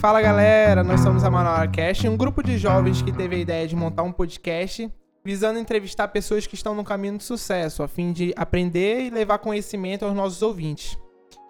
Fala galera, nós somos a Manoara Cast, um grupo de jovens que teve a ideia de montar um podcast visando entrevistar pessoas que estão no caminho de sucesso, a fim de aprender e levar conhecimento aos nossos ouvintes.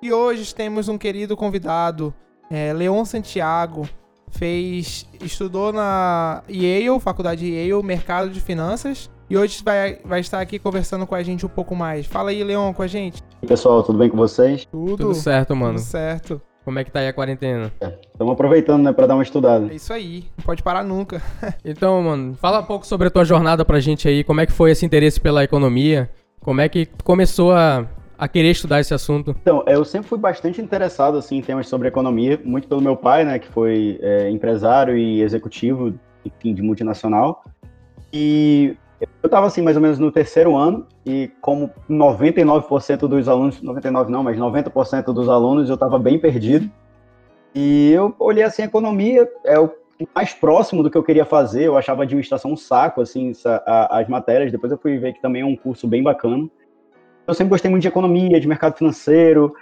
E hoje temos um querido convidado, é, Leon Santiago, fez, estudou na Yale, Faculdade Yale, Mercado de Finanças, e hoje vai, vai estar aqui conversando com a gente um pouco mais. Fala aí, Leon, com a gente. E pessoal, tudo bem com vocês? Tudo, Tudo certo, mano. tudo certo. Como é que tá aí a quarentena? Estamos aproveitando, né, para dar uma estudada. É isso aí, não pode parar nunca. Então, mano, fala um pouco sobre a tua jornada pra gente aí. Como é que foi esse interesse pela economia? Como é que começou a, a querer estudar esse assunto? Então, eu sempre fui bastante interessado assim, em temas sobre economia, muito pelo meu pai, né, que foi é, empresário e executivo, enfim, de multinacional. E eu estava assim, mais ou menos no terceiro ano, e como 99% dos alunos, 99 não, mas 90% dos alunos, eu estava bem perdido. E eu olhei assim, economia é o mais próximo do que eu queria fazer, eu achava administração um saco, assim, as matérias, depois eu fui ver que também é um curso bem bacana. Eu sempre gostei muito de economia, de mercado financeiro,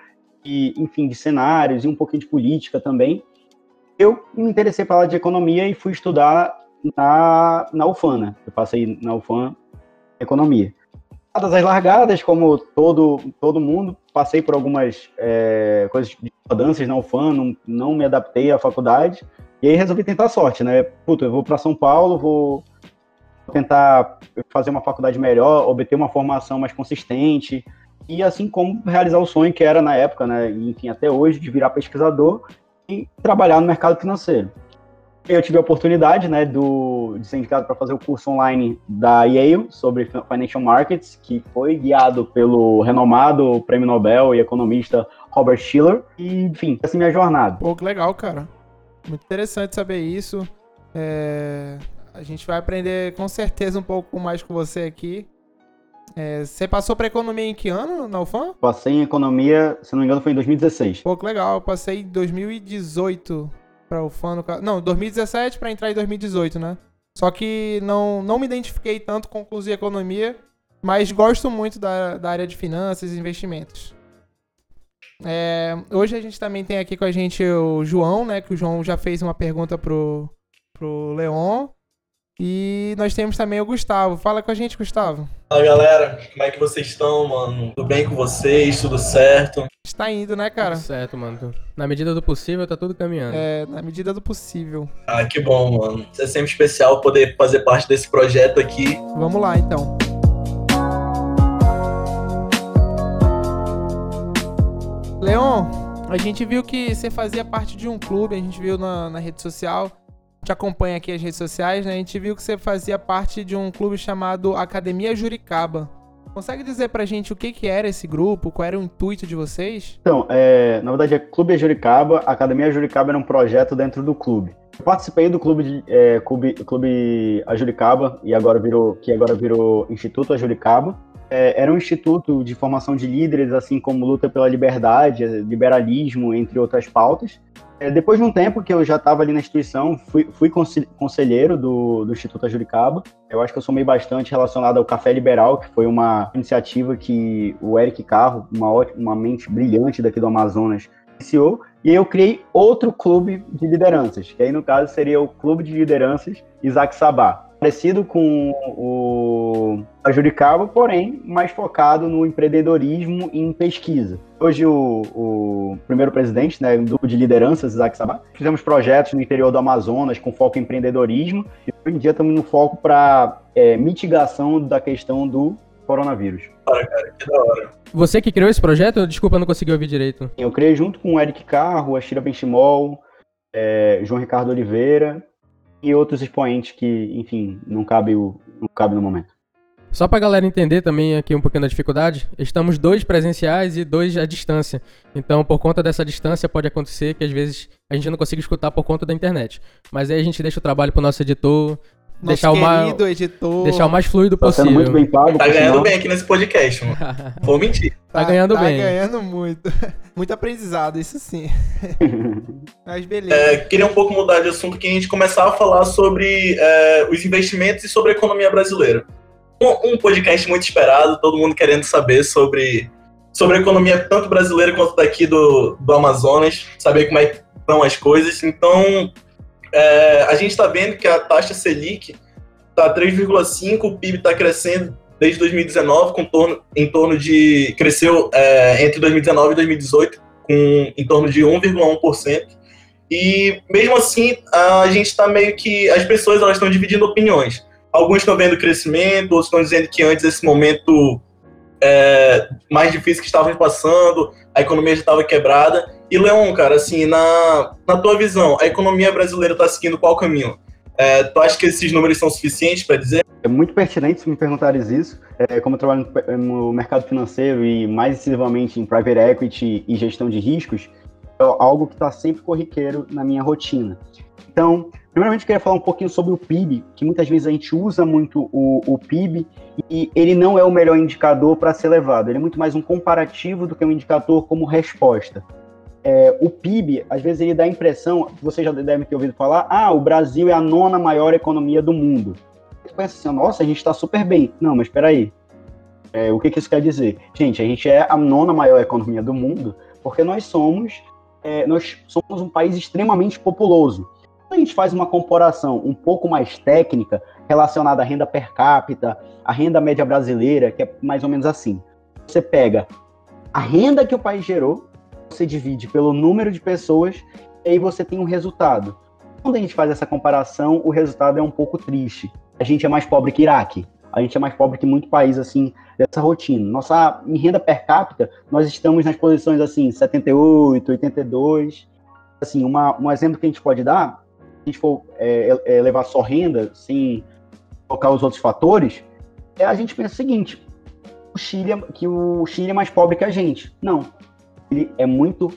e, enfim, de cenários e um pouquinho de política também. Eu me interessei pela área de economia e fui estudar na, na UFAM, né? Eu passei na UFAM economia. Dadas as largadas, como todo, todo mundo, passei por algumas é, coisas de mudanças na UFAM, não, não me adaptei à faculdade, e aí resolvi tentar a sorte, né? Puta, eu vou para São Paulo, vou tentar fazer uma faculdade melhor, obter uma formação mais consistente, e assim como realizar o sonho que era na época, né? Enfim, até hoje, de virar pesquisador e trabalhar no mercado financeiro. Eu tive a oportunidade, né, do, de ser indicado para fazer o curso online da Yale sobre Financial Markets, que foi guiado pelo renomado prêmio Nobel e economista Robert Schiller. E, enfim, essa é a minha jornada. Pô, que legal, cara. Muito interessante saber isso. É, A gente vai aprender com certeza um pouco mais com você aqui. É, Você passou pra economia em que ano na UFAM? Passei em economia, se não me engano, foi em 2016. Pô, que legal. Eu passei em 2018 pra UFAM. No... ca- Não, 2017 pra entrar em 2018, né? Só que não, não me identifiquei tanto com o curso de economia, mas gosto muito da, da área de finanças e investimentos. É, hoje a gente também tem aqui com a gente o João, né? Que o João já fez uma pergunta pro, pro Leon. E nós temos também o Gustavo. Fala com a gente, Gustavo. Fala galera, como é que vocês estão, mano? Tudo bem com vocês? Tudo certo? Está indo, né, cara? Tudo certo, mano. Na medida do possível, tá tudo caminhando. É, na medida do possível. Ah, que bom, mano. É sempre especial poder fazer parte desse projeto aqui. Vamos lá, então. Leon, a gente viu que você fazia parte de um clube, a gente viu na, na rede social, te acompanha aqui as redes sociais, né? A gente viu que você fazia parte de um clube chamado Academia Juricaba. Consegue dizer pra gente o que, que era esse grupo, qual era o intuito de vocês? Então, é, na verdade é Clube Juricaba, a Academia Juricaba era um projeto dentro do clube. Eu participei do clube, de, é, clube, clube Ajuricaba, e agora virou, que agora virou Instituto Ajuricaba. É, era um instituto de formação de líderes, assim como luta pela liberdade, liberalismo, entre outras pautas. É, depois de um tempo que eu já estava ali na instituição, fui, fui conse- conselheiro do, do Instituto Ajuricaba. Eu acho que eu somei bastante relacionado ao Café Liberal, que foi uma iniciativa que o Eric Carro, uma, uma mente brilhante daqui do Amazonas, iniciou. E eu criei outro clube de lideranças, que aí no caso seria o Clube de Lideranças Isaac Sabá. Parecido com o Ajuricaba, porém mais focado no empreendedorismo e em pesquisa. Hoje o, o primeiro presidente né, do grupo de lideranças, Isaac Sabá, fizemos projetos no interior do Amazonas com foco em empreendedorismo e hoje em dia estamos no foco para mitigação da questão do coronavírus. Cara, cara, que da hora. Você que criou esse projeto? Desculpa, eu não consegui ouvir direito. Eu criei junto com o Eric Carro, a Shira Benchimol, é, João Ricardo Oliveira e outros expoentes que, enfim, não cabe, o, não cabe no momento. Só pra galera entender também aqui um pouquinho da dificuldade, estamos dois presenciais e dois à distância. Então, por conta dessa distância, pode acontecer que às vezes a gente não consiga escutar por conta da internet. Mas aí a gente deixa o trabalho pro nosso editor, deixar o, mais, editor. deixar o mais fluido sendo possível. muito bem pago. Tá ganhando bem aqui nesse podcast, mano. Vou mentir. Tá ganhando tá bem. ganhando muito. Muito aprendizado, isso sim. Mas beleza. É, queria um pouco mudar de assunto que a gente começar a falar sobre é, os investimentos e sobre a economia brasileira. Um, um podcast muito esperado, todo mundo querendo saber sobre, sobre a economia tanto brasileira quanto daqui do, do Amazonas, saber como é, estão as coisas. Então, é, a gente está vendo que a taxa Selic está 3,5, o PIB está crescendo desde 2019, com torno, em torno de. cresceu é, entre 2019 e 2018 com em torno de 1,1%. E mesmo assim, a gente está meio que. As pessoas estão dividindo opiniões. Alguns estão vendo crescimento, outros estão dizendo que antes esse momento é, mais difícil que estavam passando, a economia já estava quebrada. E Leon, cara, assim, na, na tua visão, a economia brasileira está seguindo qual caminho? É, tu acha que esses números são suficientes para dizer? É muito pertinente se me perguntares isso. É, como eu trabalho no mercado financeiro e mais decisivamente em private equity e gestão de riscos, é algo que está sempre corriqueiro na minha rotina. Então, primeiramente eu queria falar um pouquinho sobre o PIB, que muitas vezes a gente usa muito o, o PIB e ele não é o melhor indicador para ser levado. Ele é muito mais um comparativo do que um indicador como resposta é, o PIB, às vezes ele dá a impressão, você já deve ter ouvido falar, ah, o Brasil é a nona maior economia do mundo. Você pensa assim, nossa, a gente está super bem. Não, mas espera aí. É, o que, que, isso quer dizer? Gente, a gente é a nona maior economia do mundo porque nós somos, é, nós somos um país extremamente populoso. Quando a gente faz uma comparação um pouco mais técnica relacionada à renda per capita, à renda média brasileira, que é mais ou menos assim. Você pega a renda que o país gerou você divide pelo número de pessoas e aí você tem um resultado. Quando a gente faz essa comparação, o resultado é um pouco triste. A gente é mais pobre que Iraque. A gente é mais pobre que muito país assim dessa rotina. Nossa em renda per capita, nós estamos nas posições assim 78, 82. Assim, uma, um exemplo que a gente pode dar, se a gente for é, é, levar só renda, sem colocar os outros fatores, é a gente pensa o seguinte: o Chile, é, que o Chile é mais pobre que a gente. Não, ele é muito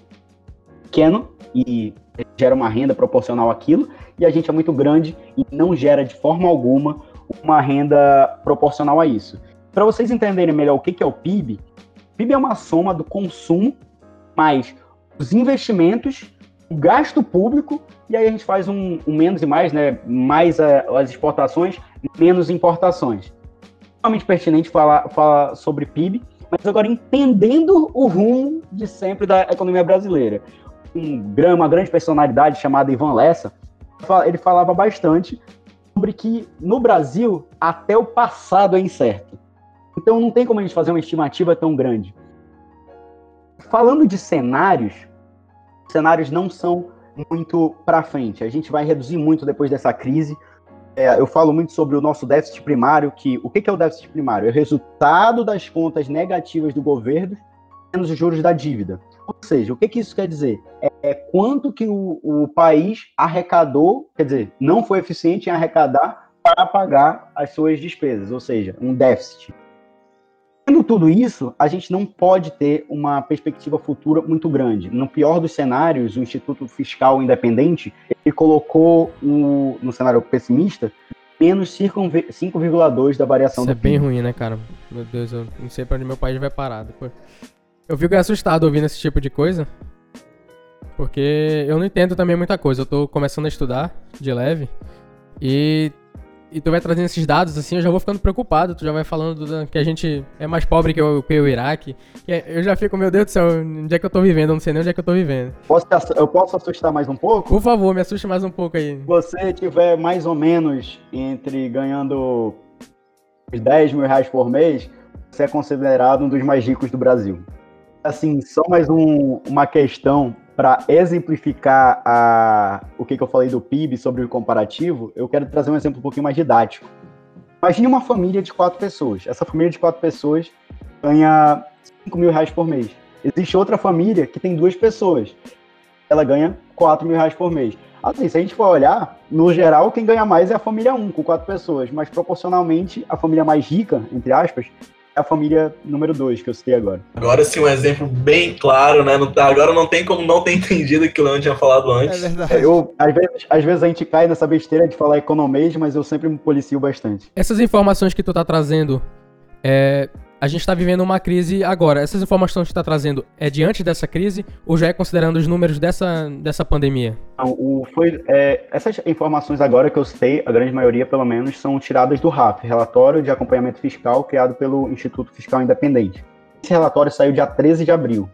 pequeno e gera uma renda proporcional àquilo, e a gente é muito grande e não gera de forma alguma uma renda proporcional a isso. Para vocês entenderem melhor o que é o PIB, o PIB é uma soma do consumo mais os investimentos, o gasto público, e aí a gente faz um, um menos e mais, né? Mais a, as exportações, menos importações. Realmente pertinente falar, falar sobre PIB, mas agora entendendo o rumo de sempre da economia brasileira. Um, uma grande personalidade chamada Ivan Lessa, ele falava bastante sobre que no Brasil até o passado é incerto. Então não tem como a gente fazer uma estimativa tão grande. Falando de cenários, cenários não são muito para frente. A gente vai reduzir muito depois dessa crise é, eu falo muito sobre o nosso déficit primário, que o que, é o déficit primário? É o resultado das contas negativas do governo menos os juros da dívida. Ou seja, o que, que isso quer dizer? É, é quanto que o, o país arrecadou, quer dizer, não foi eficiente em arrecadar para pagar as suas despesas, ou seja, um déficit. Tudo isso, a gente não pode ter uma perspectiva futura muito grande. No pior dos cenários, o Instituto Fiscal Independente ele colocou o, no cenário pessimista menos 5,2 da variação Isso é bem ruim, né, cara? Meu Deus, eu não sei pra onde meu país vai parar depois. Eu fico assustado ouvindo esse tipo de coisa. Porque eu não entendo também muita coisa. Eu tô começando a estudar de leve. E e tu vai trazendo esses dados, assim, eu já vou ficando preocupado. Tu já vai falando do, que a gente é mais pobre que o, que o Iraque. eu já fico, meu Deus do céu, onde é que eu tô vivendo? Eu não sei nem onde é que eu tô vivendo. Posso, eu posso assustar mais um pouco? Por favor, me assuste mais um pouco aí. Se você tiver mais ou menos entre ganhando 10 mil reais por mês, você é considerado um dos mais ricos do Brasil. Assim, só mais um, uma questão para exemplificar a, o que, que, eu falei do PIB sobre o comparativo, eu quero trazer um exemplo um pouquinho mais didático. Imagine uma família de quatro pessoas. Essa família de quatro pessoas ganha 5 mil reais por mês. Existe outra família que tem duas pessoas. Ela ganha 4 mil reais por mês. Assim, se a gente for olhar, no geral, quem ganha mais é a família 1, com quatro pessoas. Mas proporcionalmente, a família mais rica, entre aspas, a família número 2 que eu citei agora. Agora sim, um exemplo bem claro, né? Não, tá, agora não tem como não ter entendido o que o Leandro tinha falado antes. É verdade. Eu, às, vezes, às vezes a gente cai nessa besteira de falar economês, mas eu sempre me policio bastante. Essas informações que tu tá trazendo, é, a gente está vivendo uma crise agora. Essas informações que está trazendo é diante dessa crise ou já é considerando os números dessa, dessa pandemia? Não, o, foi, é, essas informações agora que eu citei, a grande maioria pelo menos, são tiradas do RAF, Relatório de Acompanhamento Fiscal, criado pelo Instituto Fiscal Independente. Esse relatório saiu dia 13 de abril.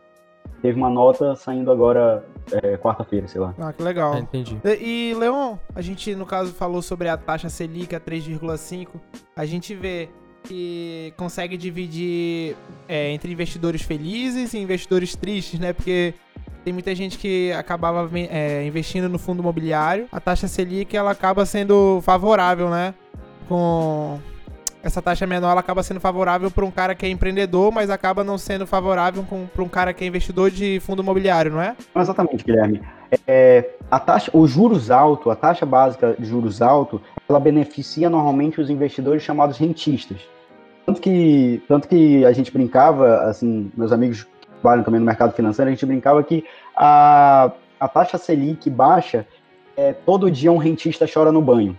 Teve uma nota saindo agora é, quarta-feira, sei lá. Ah, que legal. É, entendi. E, e, Leon, a gente, no caso, falou sobre a taxa Selic a 3,5. A gente vê que consegue dividir é, entre investidores felizes e investidores tristes, né? Porque tem muita gente que acabava é, investindo no fundo imobiliário. A taxa Selic, ela acaba sendo favorável, né? Com essa taxa menor, ela acaba sendo favorável para um cara que é empreendedor, mas acaba não sendo favorável para um cara que é investidor de fundo imobiliário, não é? Exatamente, Guilherme. É, a taxa, os juros altos, a taxa básica de juros altos, ela beneficia normalmente os investidores chamados rentistas. Tanto que, tanto que a gente brincava, assim, meus amigos que trabalham também no mercado financeiro, a gente brincava que a, a taxa Selic baixa, é, todo dia um rentista chora no banho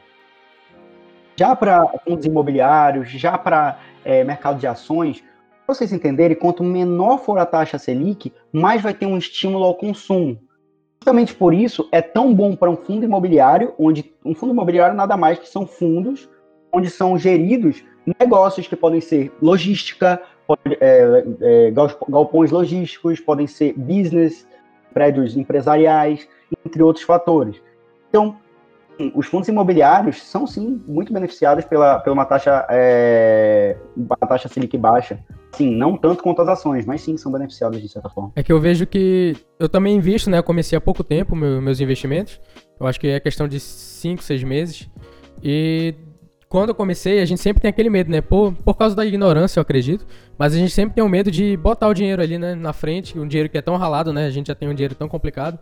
já para fundos imobiliários, já para é, mercado de ações, para vocês entenderem, quanto menor for a taxa Selic, mais vai ter um estímulo ao consumo. Justamente por isso, é tão bom para um fundo imobiliário, onde um fundo imobiliário nada mais que são fundos onde são geridos negócios que podem ser logística, pode, é, é, galpões logísticos, podem ser business, prédios empresariais, entre outros fatores. Então, os fundos imobiliários são sim muito beneficiados pela, pela uma taxa é, uma taxa Selic baixa. Sim, não tanto quanto as ações, mas sim são beneficiados de certa forma. É que eu vejo que eu também invisto, né? Eu comecei há pouco tempo meu, meus investimentos. Eu acho que é questão de 5, 6 meses. E quando eu comecei, a gente sempre tem aquele medo, né? Por, por causa da ignorância, eu acredito. Mas a gente sempre tem o medo de botar o dinheiro ali, né? Na frente, um dinheiro que é tão ralado, né? A gente já tem um dinheiro tão complicado.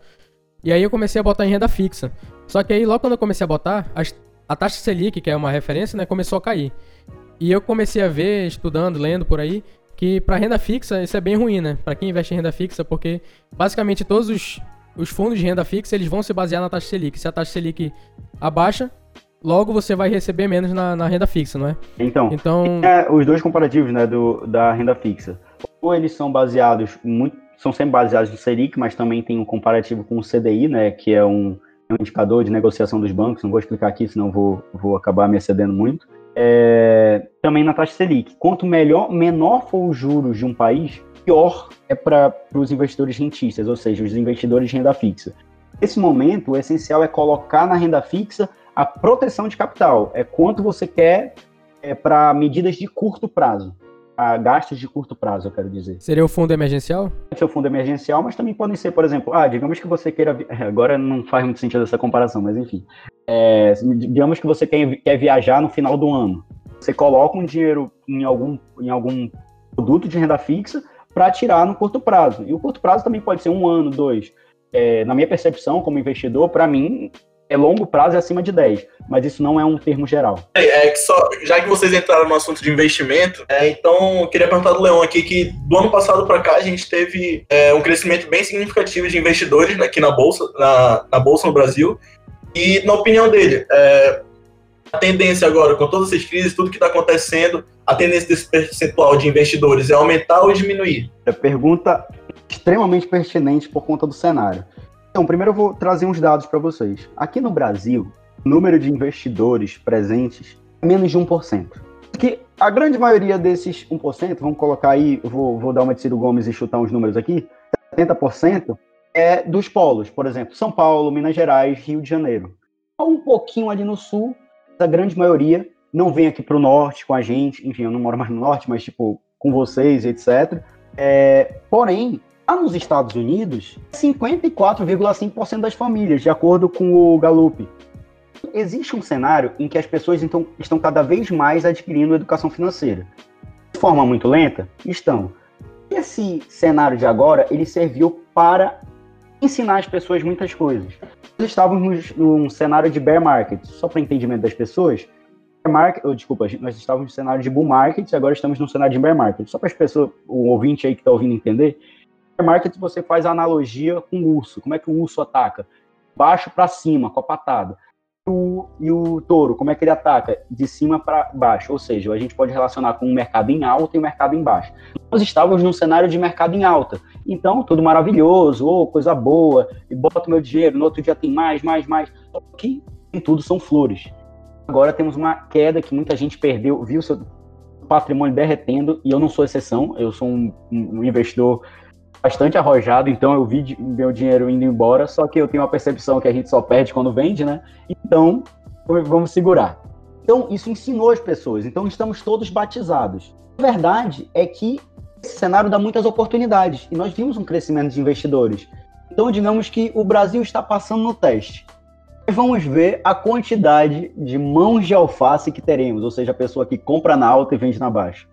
E aí eu comecei a botar em renda fixa. Só que aí logo quando eu comecei a botar, a, taxa Selic, que é uma referência, né, começou a cair. E eu comecei a ver, estudando, lendo por aí, que para renda fixa isso é bem ruim, né? Para quem investe em renda fixa, porque basicamente todos os, os fundos de renda fixa eles vão se basear na taxa Selic. Se a taxa Selic abaixa, logo você vai receber menos na, na renda fixa, não é? Então, então... É, os dois comparativos né, do, da renda fixa. Ou eles são baseados muito são sempre baseados no Selic, mas também tem um comparativo com o CDI, né, que é um, um indicador de negociação dos bancos, não vou explicar aqui, senão vou, vou acabar me excedendo muito. É, também na taxa Selic. Quanto melhor, menor for os juros de um país, pior é para os investidores rentistas, ou seja, os investidores de renda fixa. Nesse momento, o essencial é colocar na renda fixa a proteção de capital. É quanto você quer é, para medidas de curto prazo a gastos de curto prazo, eu quero dizer. Seria o fundo emergencial? Pode ser o fundo emergencial, mas também podem ser, por exemplo, ah, digamos que você queira. Agora não faz muito sentido essa comparação, mas enfim. É, digamos que você quer, quer viajar no final do ano. Você coloca um dinheiro em algum, em algum produto de renda fixa para tirar no curto prazo. E o curto prazo também pode ser um ano, dois. É, na minha percepção, como investidor, para mim, é longo prazo e acima de 10, mas isso não é um termo geral. É, é que só, já que vocês entraram no assunto de investimento, é, então eu queria perguntar do Leão aqui que do ano passado para cá a gente teve é, um crescimento bem significativo de investidores aqui na bolsa, na, na bolsa no Brasil. E na opinião dele, é, a tendência agora com todas essas crises, tudo que está acontecendo, a tendência desse percentual de investidores é aumentar ou diminuir? É pergunta extremamente pertinente por conta do cenário. Então, primeiro eu vou trazer uns dados para vocês. Aqui no Brasil, o número de investidores presentes é menos de 1%. Que a grande maioria desses 1%, vamos colocar aí, vou, vou dar uma de Ciro Gomes e chutar uns números aqui, 70% é dos polos, por exemplo, São Paulo, Minas Gerais, Rio de Janeiro. Um pouquinho ali no sul, a grande maioria não vem aqui para o norte com a gente, enfim, eu não moro mais no norte, mas tipo, com vocês, etc. É, porém, Lá nos Estados Unidos, 54,5% das famílias, de acordo com o Gallup. Existe um cenário em que as pessoas então, estão cada vez mais adquirindo educação financeira. De forma muito lenta? Estão. Esse cenário de agora, ele serviu para ensinar as pessoas muitas coisas. Nós estávamos num cenário de bear market, só para entendimento das pessoas. Bear market, oh, desculpa, nós estávamos no cenário de bull market e agora estamos no cenário de bear market. Só para as pessoas, o ouvinte aí que está ouvindo entender, market você faz a analogia com o urso. Como é que o urso ataca? Baixo para cima, com a patada. O, e o touro, como é que ele ataca? De cima para baixo. Ou seja, a gente pode relacionar com um mercado em alta e um mercado em baixo. Nós estávamos num cenário de mercado em alta. Então, tudo maravilhoso, oh, coisa boa, e boto meu dinheiro, no outro dia tem mais, mais, mais. Só que em tudo são flores. Agora temos uma queda que muita gente perdeu, viu seu patrimônio derretendo, e eu não sou exceção, eu sou um, um investidor bastante arrojado, então eu vi meu dinheiro indo embora, só que eu tenho a percepção que a gente só perde quando vende, né? Então, vamos segurar. Então, isso ensinou as pessoas. Então, estamos todos batizados. A verdade é que esse cenário dá muitas oportunidades e nós vimos um crescimento de investidores. Então, digamos que o Brasil está passando no teste. Vamos ver a quantidade de mãos de alface que teremos, ou seja, a pessoa que compra na alta e vende na baixa.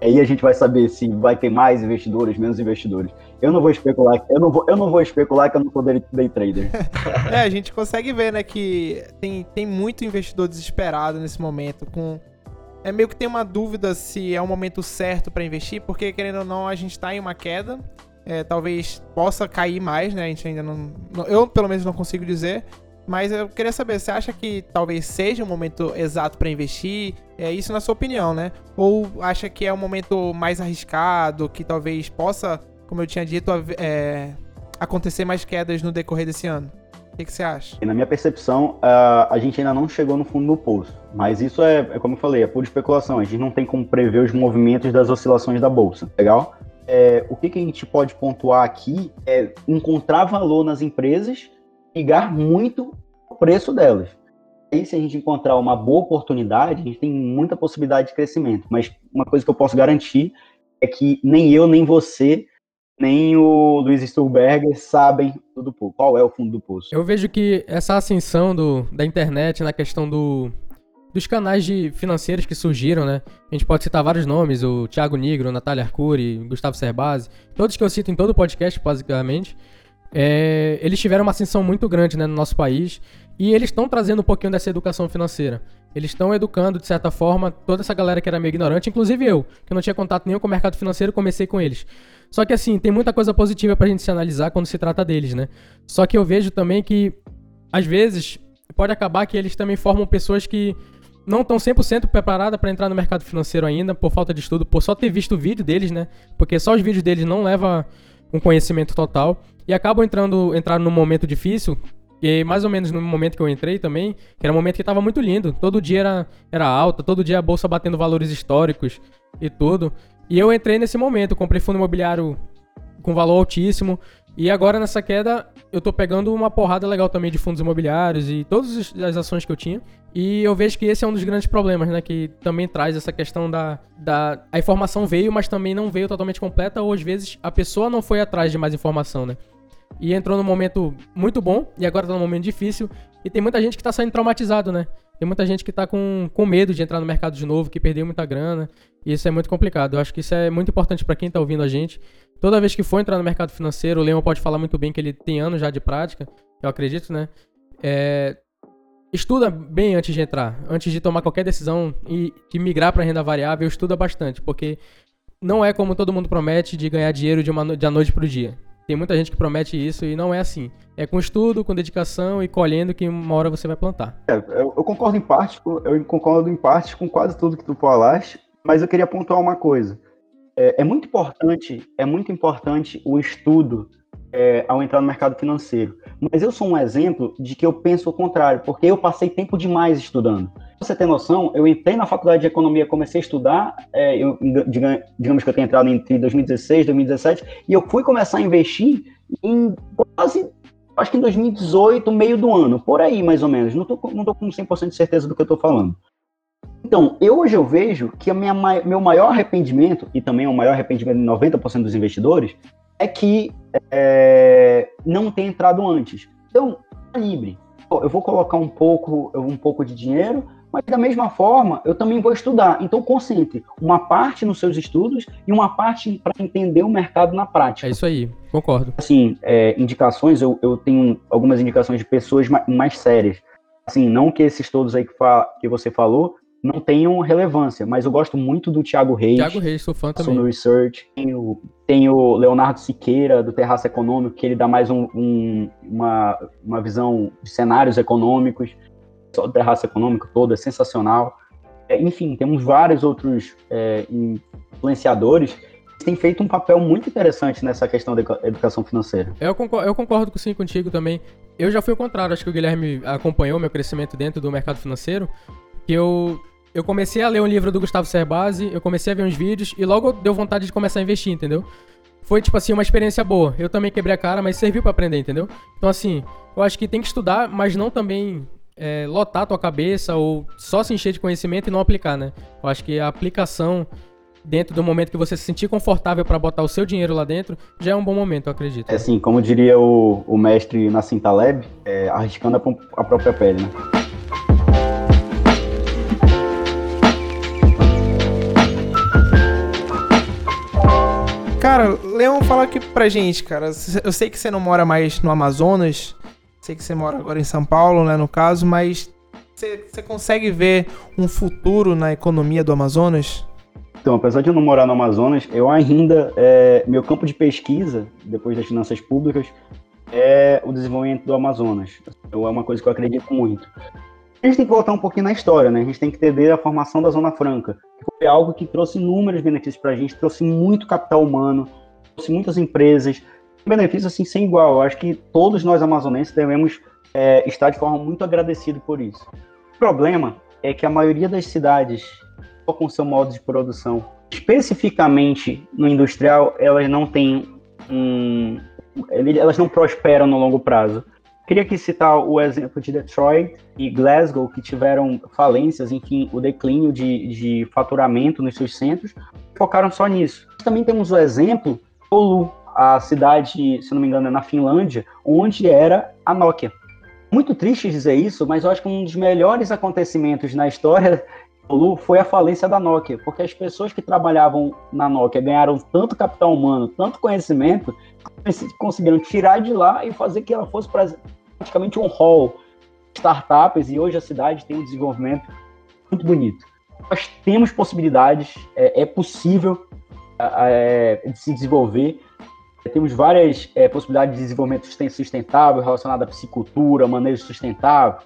Aí a gente vai saber se vai ter mais investidores, menos investidores. Eu não vou especular, eu não vou, eu não vou especular que eu não sou day trader. é, a gente consegue ver, né, que tem, tem muito investidor desesperado nesse momento, com é meio que tem uma dúvida se é o momento certo para investir, porque querendo ou não, a gente está em uma queda. É, talvez possa cair mais, né? A gente ainda não. Eu, pelo menos, não consigo dizer. Mas eu queria saber, você acha que talvez seja o momento exato para investir? É isso na sua opinião, né? Ou acha que é um momento mais arriscado, que talvez possa, como eu tinha dito, é, acontecer mais quedas no decorrer desse ano? O que, que você acha? Na minha percepção, a, gente ainda não chegou no fundo do poço. Mas isso é, é, como eu falei, é pura especulação. A gente não tem como prever os movimentos das oscilações da bolsa. Legal? É, o que, que a gente pode pontuar aqui é encontrar valor nas empresas ligar muito o preço delas. E se a gente encontrar uma boa oportunidade, a gente tem muita possibilidade de crescimento. Mas uma coisa que eu posso garantir é que nem eu, nem você, nem o Luiz Sturberger sabem do poço. Qual é o fundo do poço? Eu vejo que essa ascensão do, da internet na questão do, dos canais de financeiros que surgiram, né? A gente pode citar vários nomes, o Thiago Nigro, Natália Arcuri, Gustavo Cerbasi, todos que eu cito em todo o podcast, basicamente é, eles tiveram uma ascensão muito grande né, no nosso país e eles estão trazendo um pouquinho dessa educação financeira. Eles estão educando, de certa forma, toda essa galera que era meio ignorante, inclusive eu, que não tinha contato nenhum com o mercado financeiro, comecei com eles. Só que assim, tem muita coisa positiva pra gente se analisar quando se trata deles, né? Só que eu vejo também que, às vezes, pode acabar que eles também formam pessoas que não estão 100% preparadas para entrar no mercado financeiro ainda, por falta de estudo, por só ter visto o vídeo deles, né? Porque só os vídeos deles não levam um conhecimento total e acabam entrando entrar num momento difícil e mais ou menos no momento que eu entrei também, que era um momento que estava muito lindo. Todo dia era, era alta, todo dia a bolsa batendo valores históricos e tudo. E eu entrei nesse momento, comprei fundo imobiliário com valor altíssimo. E agora nessa queda eu tô pegando uma porrada legal também de fundos imobiliários e todas as ações que eu tinha. E eu vejo que esse é um dos grandes problemas, né? Que também traz essa questão da, da. A informação veio, mas também não veio totalmente completa, ou às vezes a pessoa não foi atrás de mais informação, né? E entrou num momento muito bom, e agora tá num momento difícil. E tem muita gente que tá saindo traumatizado, né? Tem muita gente que tá com, com medo de entrar no mercado de novo, que perdeu muita grana. E isso é muito complicado. Eu acho que isso é muito importante para quem tá ouvindo a gente. Toda vez que for entrar no mercado financeiro, o Leon pode falar muito bem que ele tem anos já de prática, eu acredito, né? É, estuda bem antes de entrar, antes de tomar qualquer decisão e de migrar para renda variável, estuda bastante, porque não é como todo mundo promete de ganhar dinheiro de uma da noite pro dia. Tem muita gente que promete isso e não é assim. É com estudo, com dedicação e colhendo que uma hora você vai plantar. É, eu, eu, concordo em parte, eu concordo em parte com quase tudo que tu falaste, mas eu queria pontuar uma coisa. É, é muito importante, é muito importante o estudo é, ao entrar no mercado financeiro. Mas eu sou um exemplo de que eu penso o contrário, porque eu passei tempo demais estudando. Pra você ter noção, eu entrei na faculdade de economia, comecei a estudar, é, eu, digamos que eu tenho entrado entre 2016 e 2017, e eu fui começar a investir em quase, acho que em 2018, meio do ano, por aí mais ou menos. Não tô, não tô com 100% de certeza do que eu tô falando. Então, eu, hoje eu vejo que minha, meu maior arrependimento, e também o maior arrependimento de 90% dos investidores, é que é, não tem entrado antes. Então, calibre. Eu vou colocar um pouco, um pouco de dinheiro, mas da mesma forma, eu também vou estudar. Então, concentre uma parte nos seus estudos e uma parte para entender o mercado na prática. É isso aí, concordo. Assim, é, indicações, eu, eu tenho algumas indicações de pessoas mais, mais sérias. Assim, não que esses todos aí que, fa que você falou não tenham relevância, mas eu gosto muito do Thiago Reis. Thiago Reis, sou fã também. no Research. Tem o, tem o Leonardo Siqueira, do Terraço Econômico, que ele dá mais um, um, uma, uma visão de cenários econômicos. Só do Terraço Econômico todo é sensacional. É, enfim, temos vários outros é, influenciadores que têm feito um papel muito interessante nessa questão da educação financeira. Eu concordo, eu concordo sim contigo também. Eu já fui o contrário, acho que o Guilherme acompanhou meu crescimento dentro do mercado financeiro, que eu eu comecei a ler um livro do Gustavo Cerbasi, eu comecei a ver uns vídeos e logo deu vontade de começar a investir, entendeu? foi, tipo assim, uma experiência boa. Eu também quebrei a cara, mas serviu para aprender, entendeu? Então, assim, eu acho que tem que estudar, mas não também é, lotar a tua cabeça ou só se encher de conhecimento e não aplicar, né? Eu acho que a aplicação dentro do momento que você se sentir confortável para botar o seu dinheiro lá dentro, já é um bom momento, eu acredito. É assim, como diria o, o mestre Nassim Taleb, é, arriscando a, a própria pele, né? Cara, Leon, fala aqui pra gente, cara. Eu sei que você não mora mais no Amazonas, sei que você mora agora em São Paulo, né, no caso, mas você, você consegue ver um futuro na economia do Amazonas? Então, apesar de eu não morar no Amazonas, eu ainda, é, meu campo de pesquisa, depois das finanças públicas, é o desenvolvimento do Amazonas. Então, é uma coisa que eu acredito muito. A gente tem que voltar um pouquinho na história, né? A gente tem que entender a formação da Zona Franca, que foi algo que trouxe inúmeros benefícios para a gente, trouxe muito capital humano, trouxe muitas empresas, um benefício assim sem igual. Eu acho que todos nós amazonenses devemos é, estar de forma muito agradecido por isso. O problema é que a maioria das cidades, com seu modo de produção, especificamente no industrial, elas não têm um, elas não prosperam no longo prazo. Queria aqui citar o exemplo de Detroit e Glasgow, que tiveram falências, enfim, o declínio de, de faturamento nos seus centros, focaram só nisso. Também temos o exemplo Oulu, a cidade, se não me engano, é na Finlândia, onde era a Nokia. Muito triste dizer isso, mas eu acho que um dos melhores acontecimentos na história Oulu foi a falência da Nokia, porque as pessoas que trabalhavam na Nokia ganharam tanto capital humano, tanto conhecimento, conseguiram tirar de lá e fazer que ela fosse praticamente um hall de startups e hoje a cidade tem um desenvolvimento muito bonito. Nós temos possibilidades, é, é possível é, de se desenvolver. Temos várias é, possibilidades de desenvolvimento sustentável relacionado à piscicultura, manejo sustentável,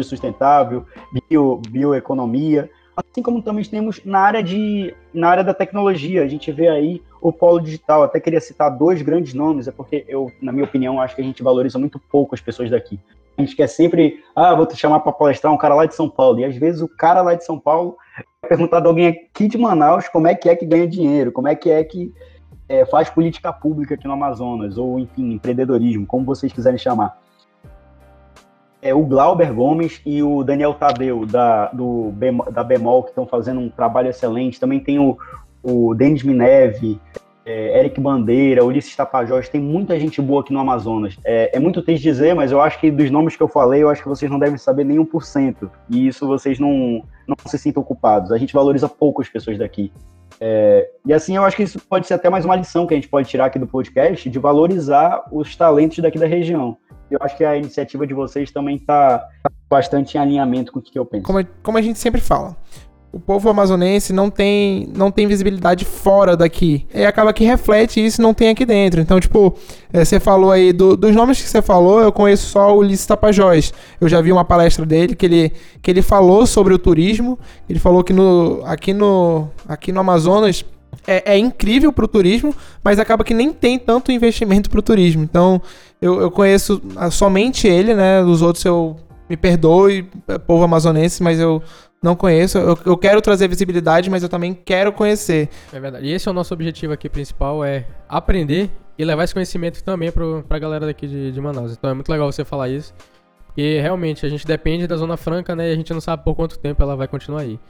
sustentável, bio, bioeconomia, assim como também temos na área de na área da tecnologia. A gente vê aí o polo digital. Até queria citar dois grandes nomes, é porque eu, na minha opinião, acho que a gente valoriza muito pouco as pessoas daqui. A gente quer sempre, ah, vou te chamar para palestrar um cara lá de São Paulo. E às vezes o cara lá de São Paulo é perguntado a alguém aqui de Manaus como é que é que ganha dinheiro, como é que é que é, faz política pública aqui no Amazonas, ou enfim, empreendedorismo, como vocês quiserem chamar. É, o Glauber Gomes e o Daniel Tadeu, da, do, da Bemol, que estão fazendo um trabalho excelente. Também tem o, o Denis Mineve, é, Eric Bandeira, Ulisses Tapajós, tem muita gente boa aqui no Amazonas. É, é, muito triste dizer, mas eu acho que dos nomes que eu falei, eu acho que vocês não devem saber nem 1%. E isso vocês não, não se sintam culpados. A gente valoriza pouco as pessoas daqui. É, e assim, eu acho que isso pode ser até mais uma lição que a gente pode tirar aqui do podcast, de valorizar os talentos daqui da região. Eu acho que a iniciativa de vocês também está bastante em alinhamento com o que eu penso. Como, como a gente sempre fala, o povo amazonense não tem, não tem visibilidade fora daqui. E acaba que reflete isso não tem aqui dentro. Então, tipo, é, você falou aí do, dos nomes que você falou, eu conheço só o Ulisses Tapajós. Eu já vi uma palestra dele que ele, que ele falou sobre o turismo. Ele falou que no, aqui, no, aqui no Amazonas é, é incrível para o turismo, mas acaba que nem tem tanto investimento para o turismo. Então, eu, eu conheço somente ele, né? Os outros eu me perdoe, povo amazonense, mas eu não conheço. Eu, eu, quero trazer visibilidade, mas eu também quero conhecer. É verdade. E esse é o nosso objetivo aqui principal, é aprender e levar esse conhecimento também pro, pra galera daqui de, de Manaus. Então é muito legal você falar isso. Porque realmente a gente depende da Zona Franca, né? E a gente não sabe por quanto tempo ela vai continuar aí.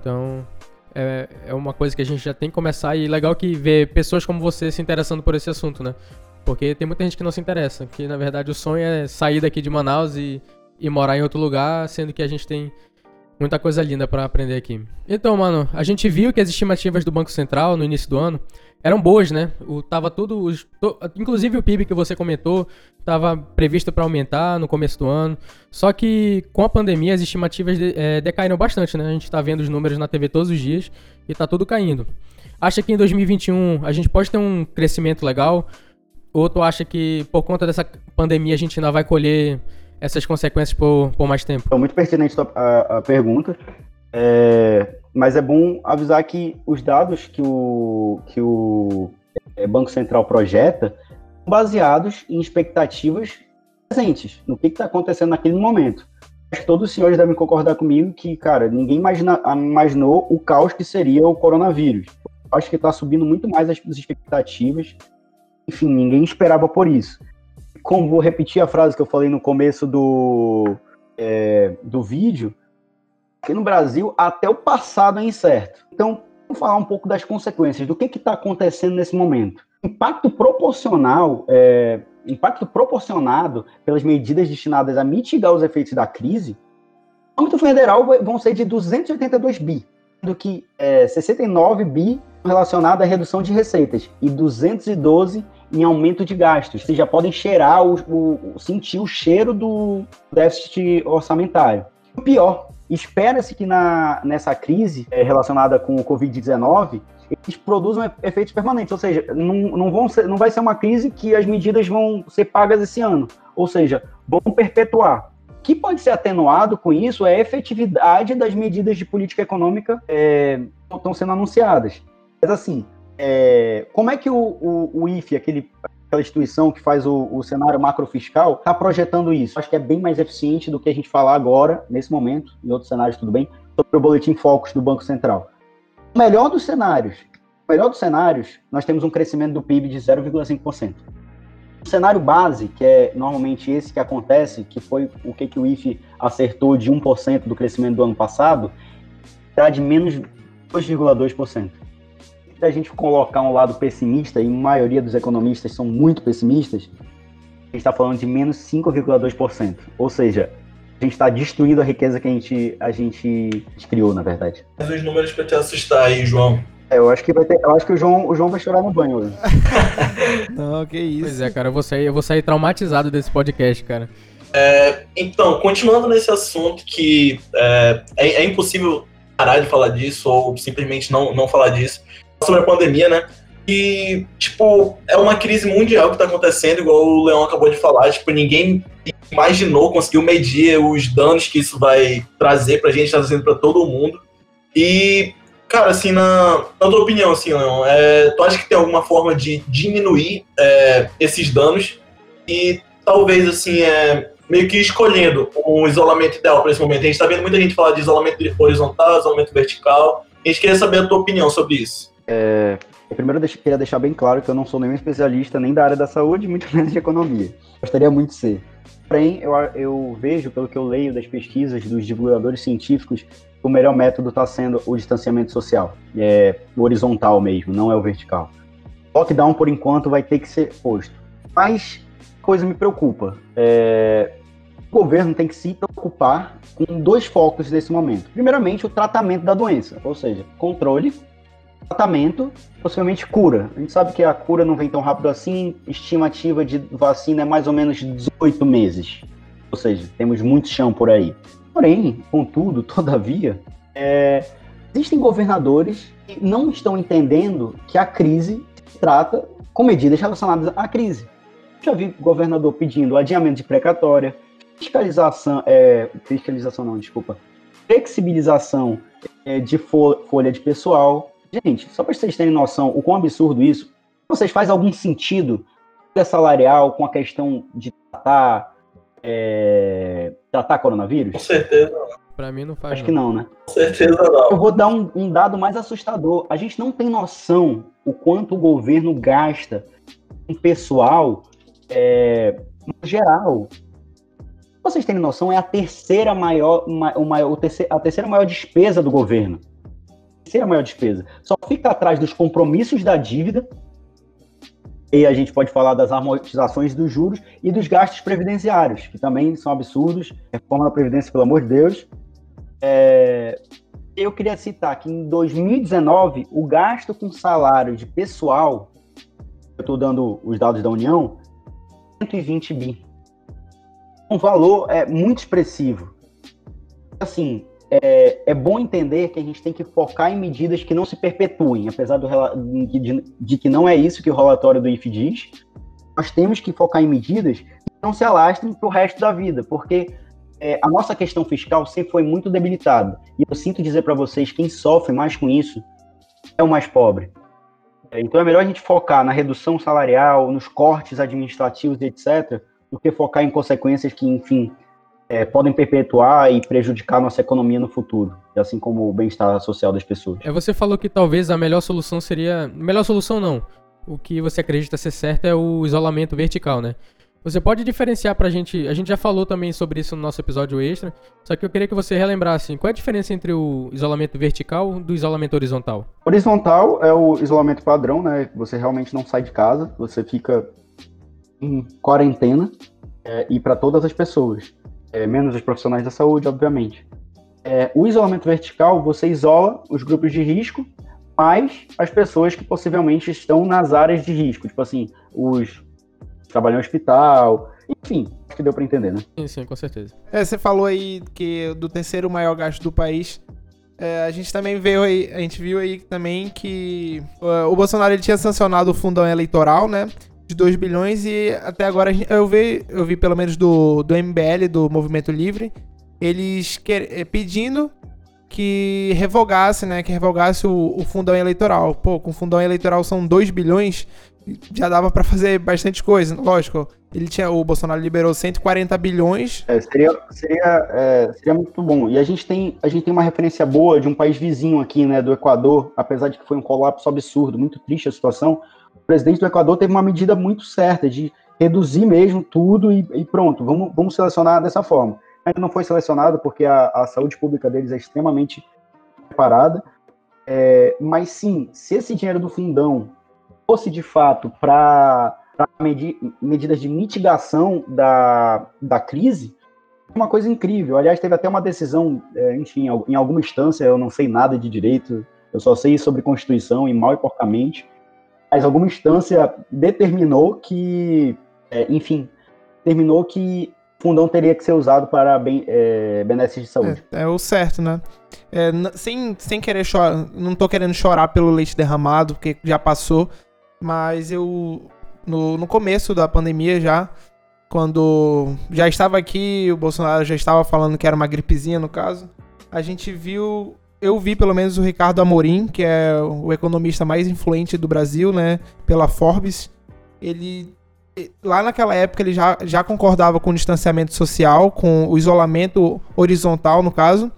Então é, é uma coisa que a gente já tem que começar. E legal que ver pessoas como você se interessando por esse assunto, né? Porque tem muita gente que não se interessa. Que na verdade o sonho é sair daqui de Manaus e, e morar em outro lugar, sendo que a gente tem Muita coisa linda para aprender aqui. Então, mano, a gente viu que as estimativas do Banco Central no início do ano eram boas, né? O, tava tudo. Os, to, inclusive o PIB que você comentou estava previsto para aumentar no começo do ano. Só que com a pandemia as estimativas de, é, decaíram bastante, né? A gente tá vendo os números na TV todos os dias e tá tudo caindo. Acha que em 2021 a gente pode ter um crescimento legal? Ou tu acha que por conta dessa pandemia a gente ainda vai colher essas consequências por, por mais tempo? É muito pertinente a, a pergunta. É, mas é bom avisar que os dados que o, que o é, Banco Central projeta são baseados em expectativas presentes, no que está acontecendo naquele momento. Acho que todos os senhores devem concordar comigo que, cara, ninguém imagina, imaginou o caos que seria o coronavírus. acho que está subindo muito mais as expectativas. Enfim, ninguém esperava por isso. Como vou repetir a frase que eu falei no começo do, é, do vídeo, aqui no Brasil, até o passado é incerto. Então, vamos falar um pouco das consequências, do que está acontecendo nesse momento. Impacto proporcional, é, impacto proporcionado pelas medidas destinadas a mitigar os efeitos da crise, no âmbito federal vão ser de 282 bi, do que é, 69 bi relacionado à redução de receitas e 212 em aumento de gastos. Vocês já podem cheirar, o, o sentir o cheiro do déficit orçamentário. O pior, espera-se que na, nessa crise é, relacionada com o Covid-19, eles produzam efeitos permanentes, ou seja, não, não, vão ser, não vai ser uma crise que as medidas vão ser pagas esse ano, ou seja, vão perpetuar. O que pode ser atenuado com isso é a efetividade das medidas de política econômica é, que estão sendo anunciadas. Mas assim, é, como é que o, o, o IFE, aquele, aquela instituição que faz o, o cenário macrofiscal, está projetando isso? Acho que é bem mais eficiente do que a gente falar agora, nesse momento, em outros cenários tudo bem, sobre o boletim Focus do Banco Central. O melhor dos cenários, melhor dos cenários, nós temos um crescimento do PIB de 0,5%. O cenário base, que é normalmente esse que acontece, que foi o que, que o IFE acertou de 1% do crescimento do ano passado, está de menos 2,2% se a gente colocar um lado pessimista, e a maioria dos economistas são muito pessimistas, a gente está falando de menos 5,2%. Ou seja, a gente está destruindo a riqueza que a gente, a gente criou, na verdade. Mas os números para te assustar aí, João. É, eu acho que vai ter, eu acho que o João, o João vai chorar no banho hoje. Não, que isso. Pois é, cara, eu vou sair, eu vou sair traumatizado desse podcast, cara. É, então, continuando nesse assunto que é, é, é, impossível parar de falar disso ou simplesmente não, não falar disso, sobre a pandemia, né? E, tipo, é uma crise mundial que tá acontecendo, igual o Leão acabou de falar. Tipo, ninguém imaginou, conseguiu medir os danos que isso vai trazer pra gente, tá trazendo pra todo mundo. E, cara, assim, na, na tua opinião, assim, Leão, é, tu acha que tem alguma forma de diminuir é, esses danos? E talvez, assim, é, meio que escolhendo um isolamento ideal para esse momento. A gente tá vendo muita gente falar de isolamento horizontal, isolamento vertical. A gente queria saber a tua opinião sobre isso. É, primeiro eu queria deixar bem claro que eu não sou nenhum especialista nem da área da saúde, muito menos de economia. Gostaria muito de ser. Porém, eu, eu vejo, pelo que eu leio das pesquisas dos divulgadores científicos, o melhor método está sendo o distanciamento social. É o horizontal mesmo, não é o vertical. Lockdown, por enquanto, vai ter que ser posto. Mas coisa me preocupa. É, o governo tem que se preocupar com dois focos nesse momento. Primeiramente, o tratamento da doença, ou seja, controle tratamento, possivelmente cura. A gente sabe que a cura não vem tão rápido assim, estimativa de vacina é mais ou menos 18 meses. Ou seja, temos muito chão por aí. Porém, contudo, todavia, é, existem governadores que não estão entendendo que a crise se trata com medidas relacionadas à crise. Já vi governador pedindo adiamento de precatória, fiscalização, é, fiscalização não, desculpa, flexibilização é, de folha de pessoal, Gente, só para vocês terem noção o quão absurdo isso, vocês faz algum sentido salarial com a questão de tratar, é, tratar coronavírus? Com certeza Para mim não faz. Acho não. que não, né? Com certeza não. Eu vou dar um, um, dado mais assustador. A gente não tem noção o quanto o governo gasta em pessoal é, geral. Vocês terem noção, é a terceira maior, o maior, a terceira maior despesa do governo terceira maior despesa. Só fica atrás dos compromissos da dívida, e a gente pode falar das amortizações dos juros e dos gastos previdenciários, que também são absurdos. Reforma da Previdência, pelo amor de Deus. É... Eu queria citar que em 2019, o gasto com salário de pessoal, eu estou dando os dados da União, 120 bi. Um valor é muito expressivo. Assim, é, é, bom entender que a gente tem que focar em medidas que não se perpetuem, apesar do, de, de, que não é isso que o relatório do IF diz. Nós temos que focar em medidas que não se alastrem para o resto da vida, porque é, a nossa questão fiscal sempre foi muito debilitada. E eu sinto dizer para vocês, quem sofre mais com isso é o mais pobre. É, então é melhor a gente focar na redução salarial, nos cortes administrativos, etc., do que focar em consequências que, enfim, é, podem perpetuar e prejudicar nossa economia no futuro, assim como o bem-estar social das pessoas. É, você falou que talvez a melhor solução seria. Melhor solução não. O que você acredita ser certo é o isolamento vertical, né? Você pode diferenciar pra gente. A gente já falou também sobre isso no nosso episódio extra. Só que eu queria que você relembrasse qual é a diferença entre o isolamento vertical do isolamento horizontal. Horizontal é o isolamento padrão, né? Você realmente não sai de casa, você fica em quarentena é, e para todas as pessoas, é, menos os profissionais da saúde, obviamente. É, o isolamento vertical, você isola os grupos de risco, mais as pessoas que possivelmente estão nas áreas de risco, tipo assim, os trabalham em hospital, enfim, acho que deu para entender, né? Sim, sim, com certeza. É, você falou aí que do terceiro maior gasto do país. É, a gente também veio aí, a gente viu aí também que uh, o Bolsonaro ele tinha sancionado o fundão eleitoral, né? De 2 bilhões e até agora eu vi, eu vi pelo menos do, do MBL, do Movimento Livre, eles quer, é, pedindo que revogasse, né? Que revogasse o, o fundão eleitoral. Pô, com fundão eleitoral são 2 bilhões já dava para fazer bastante coisa. Lógico, ele tinha, o Bolsonaro liberou 140 bilhões. É, seria, seria, é, seria muito bom. E a gente, tem, a gente tem uma referência boa de um país vizinho aqui, né, do Equador, apesar de que foi um colapso absurdo, muito triste a situação. Presidente do Equador teve uma medida muito certa de reduzir mesmo tudo e, e pronto, vamos, vamos selecionar dessa forma. Ainda não foi selecionado porque a, a saúde pública deles é extremamente preparada. É, mas sim, se esse dinheiro do fundão fosse de fato para medi medidas de mitigação da, da crise, é uma coisa incrível. Aliás, teve até uma decisão, é, enfim, em alguma instância, eu não sei nada de direito, eu só sei sobre Constituição e mal e porcamente, mas alguma instância determinou que, é, enfim, terminou que fundão teria que ser usado para é, benefícios de saúde. É, é, o certo, né? É, sem, sem querer chorar, não tô querendo chorar pelo leite derramado, porque já passou, mas eu, no, no começo da pandemia já, quando já estava aqui, o Bolsonaro já estava falando que era uma gripezinha no caso, a gente viu, eu vi pelo menos o Ricardo Amorim, que é o economista mais influente do Brasil, né, pela Forbes, ele lá naquela época ele já, já concordava com o distanciamento social, com o isolamento horizontal no caso,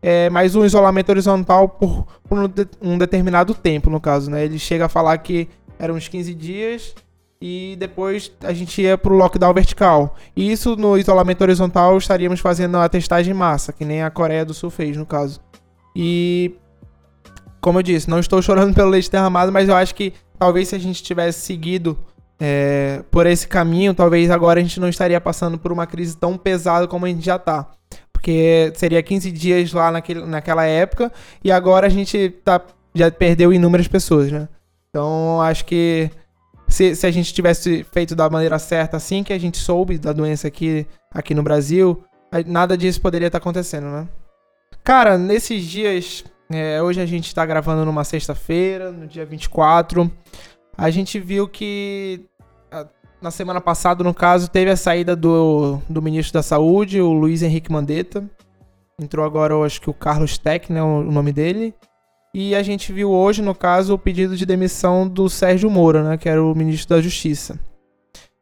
é, mas um isolamento horizontal por, por um, de, um determinado tempo no caso, né? Ele chega a falar que eram uns 15 dias e depois a gente ia pro lockdown vertical. E isso no isolamento horizontal estaríamos fazendo a testagem em massa, que nem a Coreia do Sul fez, no caso. E como eu disse, não estou chorando pelo leite derramado, mas eu acho que talvez se a gente tivesse seguido é, por esse caminho, talvez agora a gente não estaria passando por uma crise tão pesada como a gente já tá. Porque seria 15 dias lá naquele, naquela época e agora a gente tá, já perdeu inúmeras pessoas, né? Então, acho que se, se a gente tivesse feito da maneira certa assim que a gente soube da doença aqui, aqui no Brasil, nada disso poderia estar acontecendo, né? Cara, nesses dias, é, hoje a gente está gravando numa sexta-feira, no dia 24, a gente viu que na semana passada, no caso, teve a saída do, do ministro da Saúde, o Luiz Henrique Mandetta. Entrou agora, eu acho que o Carlos Tech, né, o nome dele. E a gente viu hoje, no caso, o pedido de demissão do Sérgio Moro, né, que era o ministro da Justiça.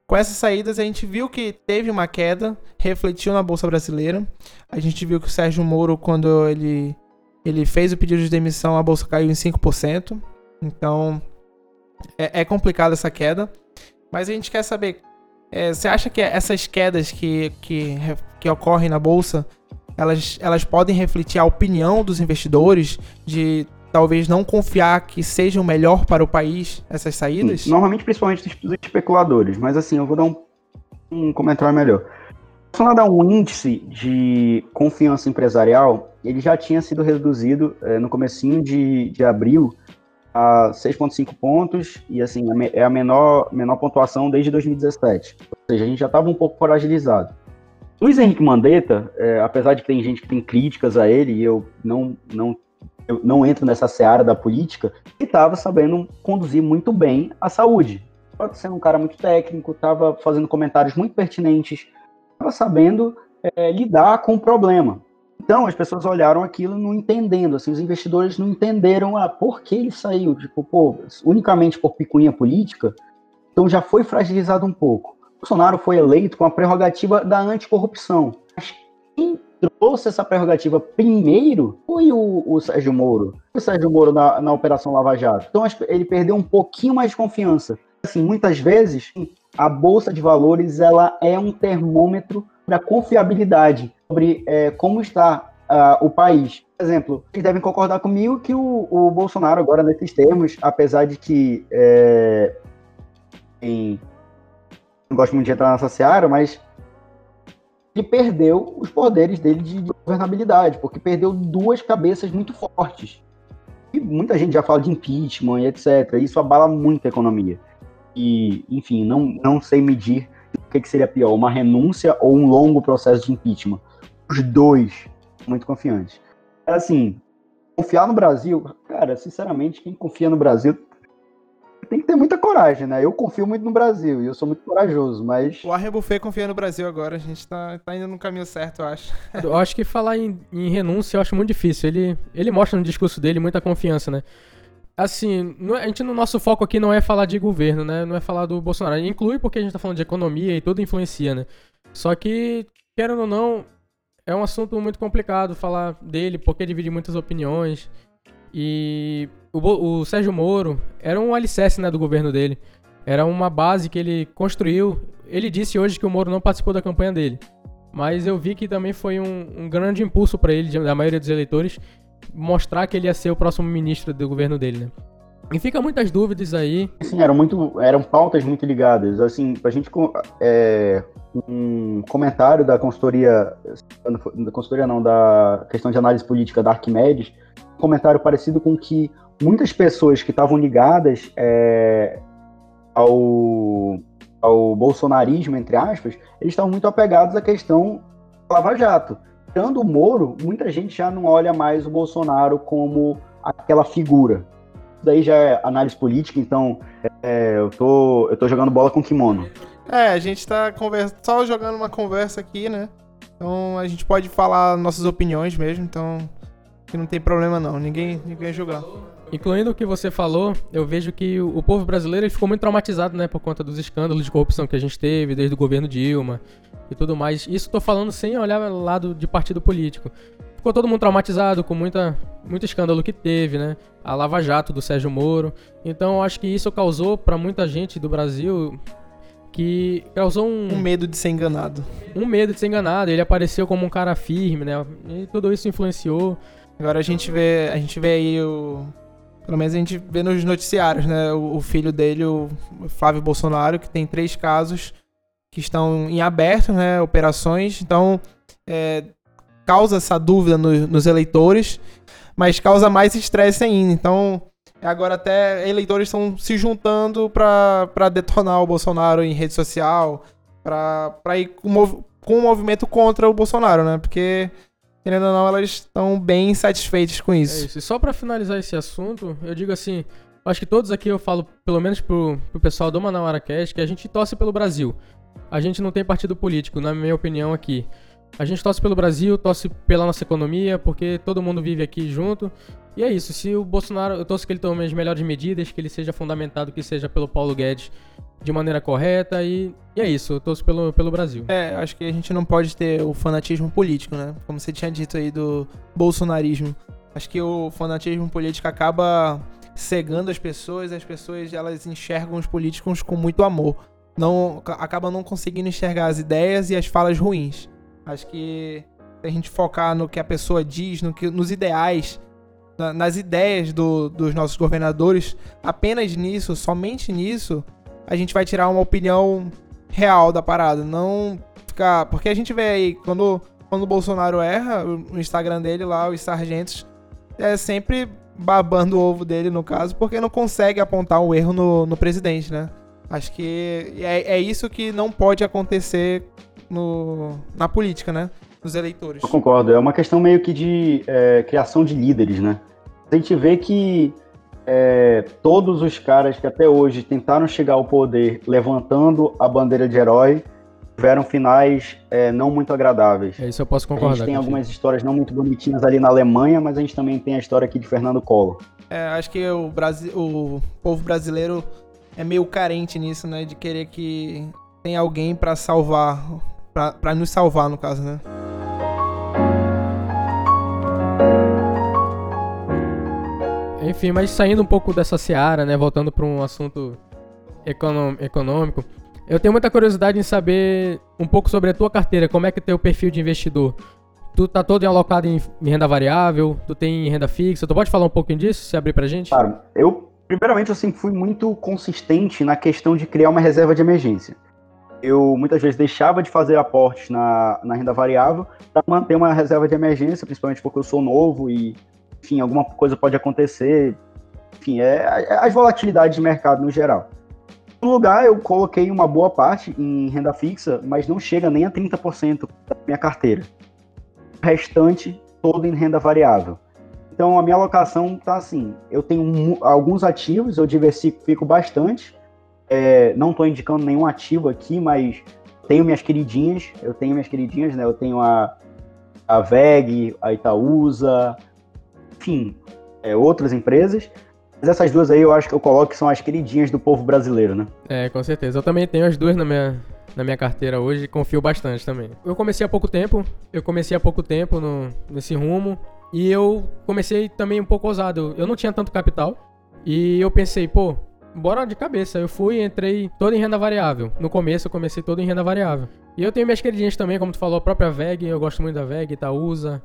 Com essas saídas, a gente viu que teve uma queda, refletiu na Bolsa Brasileira. A gente viu que o Sérgio Moro, quando ele, ele fez o pedido de demissão, a Bolsa caiu em 5%. Então, é, é complicada essa queda. Mas a gente quer saber, é, você acha que essas quedas que, que, que ocorrem na Bolsa, elas, elas podem refletir a opinião dos investidores de talvez não confiar que seja o melhor para o país essas saídas? Sim, normalmente, principalmente dos especuladores, mas assim, eu vou dar um, um comentário melhor. Você dar um índice de confiança empresarial, ele já tinha sido reduzido é, no comecinho de, de abril a 6,5 pontos, e assim, é a menor, menor pontuação desde 2017. Ou seja, a gente já estava um pouco fragilizado. Luiz Henrique Mandetta, é, apesar de que tem gente que tem críticas a ele, e eu não, não eu não entro nessa seara da política, e estava sabendo conduzir muito bem a saúde. Estava sendo um cara muito técnico, estava fazendo comentários muito pertinentes, estava sabendo é, lidar com o problema. Então as pessoas olharam aquilo não entendendo, assim, os investidores não entenderam ah, por que ele saiu, tipo, pô, unicamente por picuinha política, então já foi fragilizado um pouco. Bolsonaro foi eleito com a prerrogativa da anticorrupção. quem trouxe essa prerrogativa primeiro foi o, o Sérgio Moro. O Sérgio Moro na, na Operação Lava Jato. Então ele perdeu um pouquinho mais de confiança. Assim, muitas vezes a bolsa de valores ela é um termômetro da confiabilidade sobre é, como está uh, o país. Por exemplo, vocês devem concordar comigo que o, o Bolsonaro agora nesses termos, apesar de que é, em, não gosto muito de entrar nessa seara, mas ele perdeu os poderes dele de, de governabilidade, porque perdeu duas cabeças muito fortes. E muita gente já fala de impeachment e etc. Isso abala muito a economia. E, enfim, não, não sei medir o que, que seria pior, uma renúncia ou um longo processo de impeachment. Os dois, muito confiantes. Assim, confiar no Brasil, cara, sinceramente, quem confia no Brasil tem que ter muita coragem, né? Eu confio muito no Brasil e eu sou muito corajoso, mas. O Warren Buffet confia no Brasil agora, a gente tá, tá indo no caminho certo, eu acho. eu acho que falar em, em, renúncia eu acho muito difícil. Ele, ele mostra no discurso dele muita confiança, né? Assim, a gente no nosso foco aqui não é falar de governo, né? Não é falar do Bolsonaro. Inclui porque a gente tá falando de economia e tudo influencia, né? Só que, querendo ou não, é um assunto muito complicado falar dele, porque divide muitas opiniões. E o, o Sérgio Moro era um alicerce né, do governo dele. Era uma base que ele construiu. Ele disse hoje que o Moro não participou da campanha dele. Mas eu vi que também foi um, um grande impulso para ele, da maioria dos eleitores, mostrar que ele ia ser o próximo ministro do governo dele, né? E fica muitas dúvidas aí. Sim, eram muito, eram pautas muito ligadas. Assim, a gente é, um comentário da consultoria, da consultoria não, da questão de análise política da Arquimedes, um comentário parecido com que muitas pessoas que estavam ligadas é, ao, ao bolsonarismo, entre aspas, eles estavam muito apegados à questão Lava Jato. Tirando o Moro, muita gente já não olha mais o Bolsonaro como aquela figura. Isso daí já é análise política, então é, eu, tô, eu tô jogando bola com kimono. É, a gente tá conversa... só jogando uma conversa aqui, né? Então a gente pode falar nossas opiniões mesmo, então que não tem problema não, ninguém, ninguém julgar. Incluindo o que você falou, eu vejo que o povo brasileiro ficou muito traumatizado, né, por conta dos escândalos de corrupção que a gente teve desde o governo Dilma e tudo mais. Isso tô falando sem olhar lado de partido político. Ficou todo mundo traumatizado com muita, muito escândalo que teve, né? A Lava Jato do Sérgio Moro. Então, eu acho que isso causou para muita gente do Brasil que causou um... um medo de ser enganado. Um medo de ser enganado. Ele apareceu como um cara firme, né? E tudo isso influenciou. Agora a gente vê, a gente vê aí o pelo menos a gente vê nos noticiários, né? O, o filho dele, o Flávio Bolsonaro, que tem três casos que estão em aberto, né? Operações. Então, é, causa essa dúvida no, nos eleitores, mas causa mais estresse ainda. Então, agora até eleitores estão se juntando para detonar o Bolsonaro em rede social, para ir com, com um movimento contra o Bolsonaro, né? Porque querendo ou não, elas estão bem satisfeitas com isso. É isso. E só para finalizar esse assunto, eu digo assim, acho que todos aqui eu falo, pelo menos pro, pro pessoal do Manauara Cast, que a gente torce pelo Brasil. A gente não tem partido político, na minha opinião aqui. A gente torce pelo Brasil, torce pela nossa economia, porque todo mundo vive aqui junto. E é isso, se o Bolsonaro, eu torço que ele tome as melhores medidas, que ele seja fundamentado, que seja pelo Paulo Guedes de maneira correta e, e é isso, eu torço pelo, pelo Brasil. É, acho que a gente não pode ter o fanatismo político, né? Como você tinha dito aí do bolsonarismo. Acho que o fanatismo político acaba cegando as pessoas, as pessoas elas enxergam os políticos com muito amor. Não acabam não conseguindo enxergar as ideias e as falas ruins. Acho que se a gente focar no que a pessoa diz, no que, nos ideais, na, nas ideias do, dos nossos governadores, apenas nisso, somente nisso, a gente vai tirar uma opinião real da parada. Não ficar. Porque a gente vê aí, quando, quando o Bolsonaro erra, o Instagram dele lá, os sargentos, é sempre babando o ovo dele, no caso, porque não consegue apontar um erro no, no presidente, né? Acho que é, é isso que não pode acontecer no, na política, né? Dos eleitores. Eu concordo. É uma questão meio que de é, criação de líderes, né? A gente vê que é, todos os caras que até hoje tentaram chegar ao poder levantando a bandeira de herói tiveram finais é, não muito agradáveis. É isso eu posso concordar. A gente tem algumas histórias não muito bonitinhas ali na Alemanha, mas a gente também tem a história aqui de Fernando Collor. É, acho que o, Brasi o povo brasileiro é meio carente nisso, né? De querer que tem alguém para salvar, para nos salvar, no caso, né? Enfim, mas saindo um pouco dessa seara, né? Voltando para um assunto econômico. Eu tenho muita curiosidade em saber um pouco sobre a tua carteira, como é que é teu perfil de investidor. Tu tá todo alocado em renda variável, tu tem renda fixa, tu pode falar um pouquinho disso, se abrir pra gente? Claro, eu primeiramente eu sempre fui muito consistente na questão de criar uma reserva de emergência. Eu muitas vezes deixava de fazer aportes na, na renda variável para manter uma reserva de emergência, principalmente porque eu sou novo e, enfim, alguma coisa pode acontecer. Enfim, é, é as volatilidades de mercado no geral. No lugar, eu coloquei uma boa parte em renda fixa, mas não chega nem a 30% da minha carteira. O restante todo em renda variável. Então a minha alocação tá assim, eu tenho alguns ativos, eu diversifico bastante. É, não estou indicando nenhum ativo aqui, mas tenho minhas queridinhas, eu tenho minhas queridinhas, né? Eu tenho a, a VEG, a Itaúsa, enfim, é, outras empresas. Mas essas duas aí eu acho que eu coloco que são as queridinhas do povo brasileiro, né? É, com certeza. Eu também tenho as duas na minha, na minha carteira hoje e confio bastante também. Eu comecei há pouco tempo, eu comecei há pouco tempo no, nesse rumo e eu comecei também um pouco ousado. Eu não tinha tanto capital e eu pensei, pô, bora de cabeça. Eu fui e entrei todo em renda variável. No começo eu comecei todo em renda variável. E eu tenho minhas queridinhas também, como tu falou, a própria VEG, eu gosto muito da VEG, Itaúsa.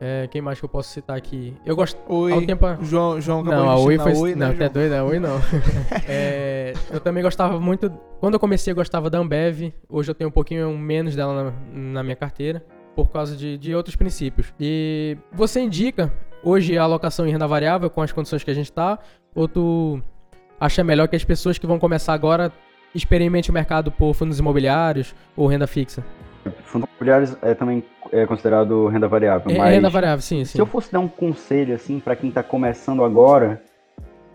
É, quem mais que eu posso citar aqui? Eu gosto. Oi. Tempo. João, João Não, a Oi foi. Oi, não, né, até João? doido, a Oi não. É, eu também gostava muito. Quando eu comecei, eu gostava da Ambev. Hoje eu tenho um pouquinho menos dela na, na minha carteira, por causa de, de outros princípios. E você indica hoje a alocação em renda variável com as condições que a gente tá? Ou tu acha melhor que as pessoas que vão começar agora experimente o mercado por fundos imobiliários ou renda fixa? Fundos imobiliários é também é considerado renda variável, É, mas renda variável, sim, sim. Se eu fosse dar um conselho, assim, para quem tá começando agora,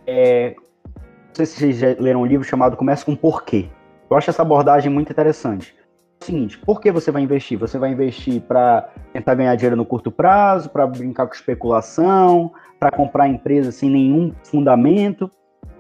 é... Não sei se vocês já leram um livro chamado Comece com Porquê. Eu acho essa abordagem muito interessante. É o seguinte, por que você vai investir? Você vai investir para tentar ganhar dinheiro no curto prazo, para brincar com especulação, para comprar empresa sem nenhum fundamento?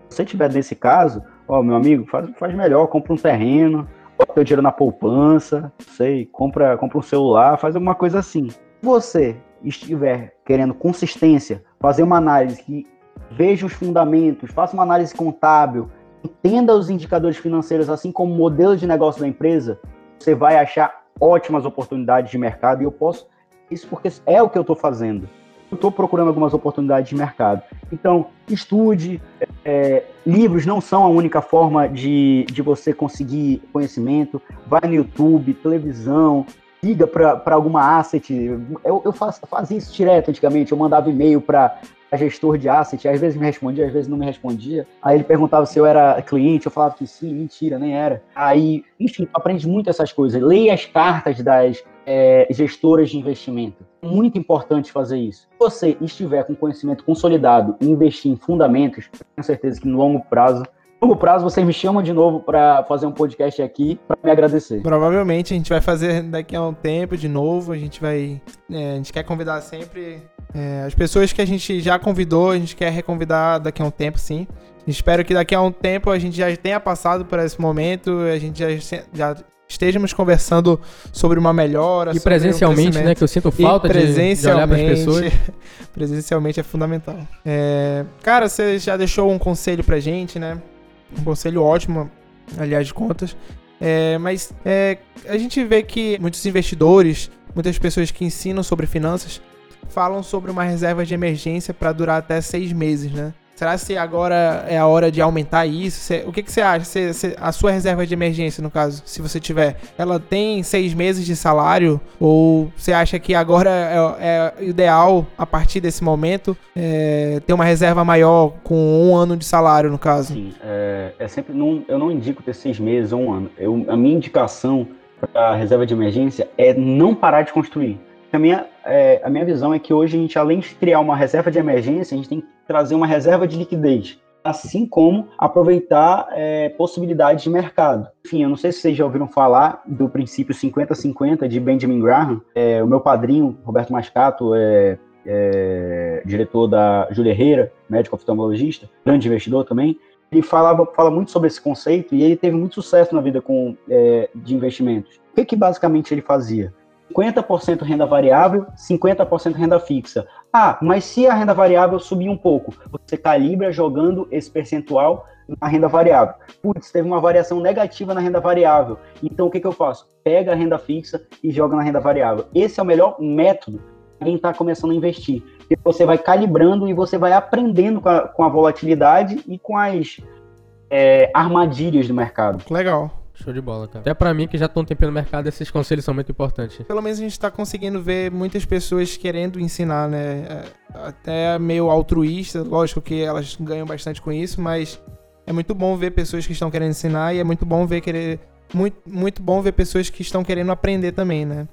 Se você tiver nesse caso, ó, meu amigo, faz, faz melhor, compra um terreno, bota teu dinheiro na poupança, sei, compra, compra um celular, faz alguma coisa assim. Você estiver querendo consistência, fazer uma análise que veja os fundamentos, faça uma análise contábil, entenda os indicadores financeiros, assim como o modelo de negócio da empresa, você vai achar ótimas oportunidades de mercado e eu posso isso porque é o que eu estou fazendo. Eu estou procurando algumas oportunidades de mercado. Então, estude. É, livros não são a única forma de, de você conseguir conhecimento. Vai no YouTube, televisão, liga para alguma asset. Eu, eu fazia isso direto antigamente. Eu mandava e-mail para gestor de asset, às vezes me respondia, às vezes não me respondia. Aí ele perguntava se eu era cliente, eu falava que sim, mentira, nem era. Aí, enfim, aprende muito essas coisas. Leia as cartas das é, gestoras de investimento. Muito importante fazer isso. Se você estiver com conhecimento consolidado e investir em fundamentos, tenho certeza que no longo prazo longo prazo vocês me chamam de novo para fazer um podcast aqui para me agradecer. Provavelmente a gente vai fazer daqui a um tempo de novo. A gente vai. é, a gente quer convidar sempre é, as pessoas que a gente já convidou, a gente quer reconvidar daqui a um tempo, sim. Espero que daqui a um tempo a gente já tenha passado por esse momento, a gente já, já estejamos conversando sobre uma melhora. E sobre um presencialmente, né? Que eu sinto E falta de, de olhar para as presencialmente, pessoas. presencialmente é fundamental. É, cara, você já deixou um conselho pra gente, né? Um conselho ótimo, aliás, de contas. É, mas é, a gente vê que muitos investidores, muitas pessoas que ensinam sobre finanças, falam sobre uma reserva de emergência para durar até seis meses, né? Será que agora é a hora de aumentar isso? O que, que você acha? Cê- cê- a sua reserva de emergência, no caso, se você tiver, ela tem seis meses de salário? Ou você acha que agora é, é ideal, a partir desse momento, é, ter uma reserva maior com um ano de salário, no caso? Sim, é, é sempre. Não, eu não indico ter seis meses ou um ano. Eu, a minha indicação para a reserva de emergência é não parar de construir. A minha, é, a minha visão é que hoje a gente, além de criar uma reserva de emergência, a gente tem que trazer uma reserva de liquidez. Assim como aproveitar é, possibilidades de mercado. Enfim, eu não sei se vocês já ouviram falar do princípio 50-50 de Benjamin Graham. É, o meu padrinho, Roberto Mascato, é, é diretor da Júlia Herrera, médico oftalmologista, grande investidor também. Ele falava, fala muito sobre esse conceito e ele teve muito sucesso na vida com, é, de investimentos. O que, que basicamente ele fazia? 50% renda variável, 50% renda fixa. Ah, mas se a renda variável subir um pouco, você calibra jogando esse percentual na renda variável. Putz, teve uma variação negativa na renda variável. Então o que, que eu faço? Pega a renda fixa e joga na renda variável. Esse é o melhor método para quem está começando a investir. Você vai calibrando e você vai aprendendo com a, com a volatilidade e com as é, armadilhas do mercado. Legal. Show de bola, cara. Até pra mim, que já tô um tempinho no mercado, esses conselhos são muito importantes. Pelo menos a gente tá conseguindo ver muitas pessoas querendo ensinar, né? É, Até meio altruísta, lógico que elas ganham bastante com isso, mas é muito bom ver pessoas que estão querendo ensinar e é muito bom ver querer. Muito, muito bom ver pessoas que estão querendo aprender também, né?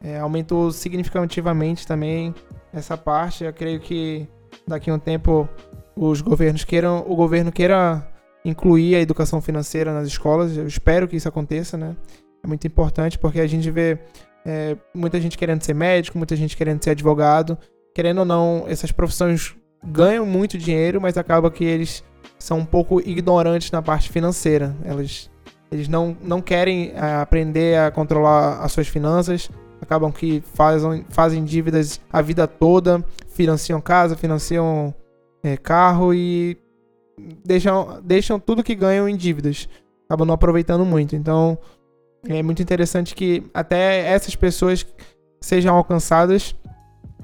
É, aumentou significativamente também essa parte. Eu creio que daqui a um tempo os governos queiram. O governo queira incluir a educação financeira nas escolas. Eu espero que isso aconteça, né? É muito importante porque a gente vê é, muita gente querendo ser médico, muita gente querendo ser advogado. Querendo ou não, essas profissões ganham muito dinheiro, mas acaba que eles são um pouco ignorantes na parte financeira. Elas, eles não, não querem é, aprender a controlar as suas finanças, acabam que fazem, fazem dívidas a vida toda, financiam casa, financiam é, carro e deixam, deixam tudo que ganham em dívidas. Acabam não aproveitando muito. Então, é muito interessante que até essas pessoas sejam alcançadas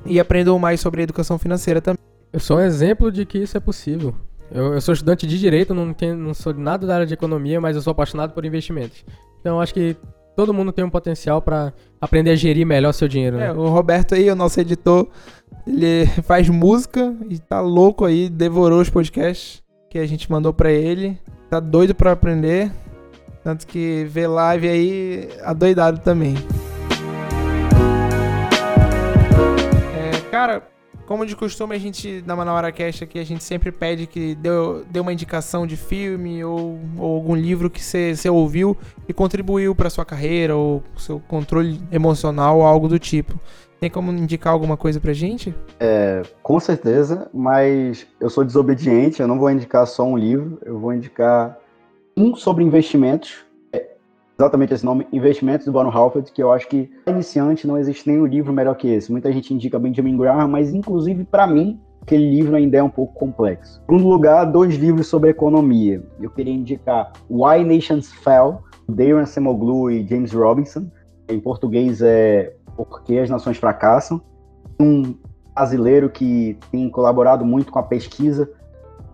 e aprendam mais sobre a educação financeira também. Eu sou um exemplo de que isso é possível. Eu, eu sou estudante de direito, não, tenho, não sou nada da área de economia, mas eu sou apaixonado por investimentos. Então, acho que todo mundo tem um potencial para aprender a gerir melhor seu dinheiro. Né? É, o Roberto aí, o nosso editor, ele faz música e tá louco aí, devorou os podcasts que a gente mandou para ele. Tá doido para aprender. Tanto que vê live aí adoidado também. É, cara, como de costume, a gente, na Manauara Cast aqui, a gente sempre pede que dê, dê uma indicação de filme ou, ou algum livro que você ouviu e contribuiu para sua carreira ou seu controle emocional ou algo do tipo. Tem como indicar alguma coisa pra gente? É, com certeza, mas eu sou desobediente, eu não vou indicar só um livro, eu vou indicar um sobre investimentos, é exatamente esse nome, Investimentos do Warren Halford, que eu acho que iniciante não existe nenhum livro melhor que esse. Muita gente indica Benjamin Graham, mas inclusive para mim, aquele livro ainda é um pouco complexo. Em segundo lugar, dois livros sobre economia. Eu queria indicar Why Nations Fell, Darren Semoglu e James Robinson. Em português é Por que as Nações Fracassam. Um brasileiro que tem colaborado muito com a pesquisa,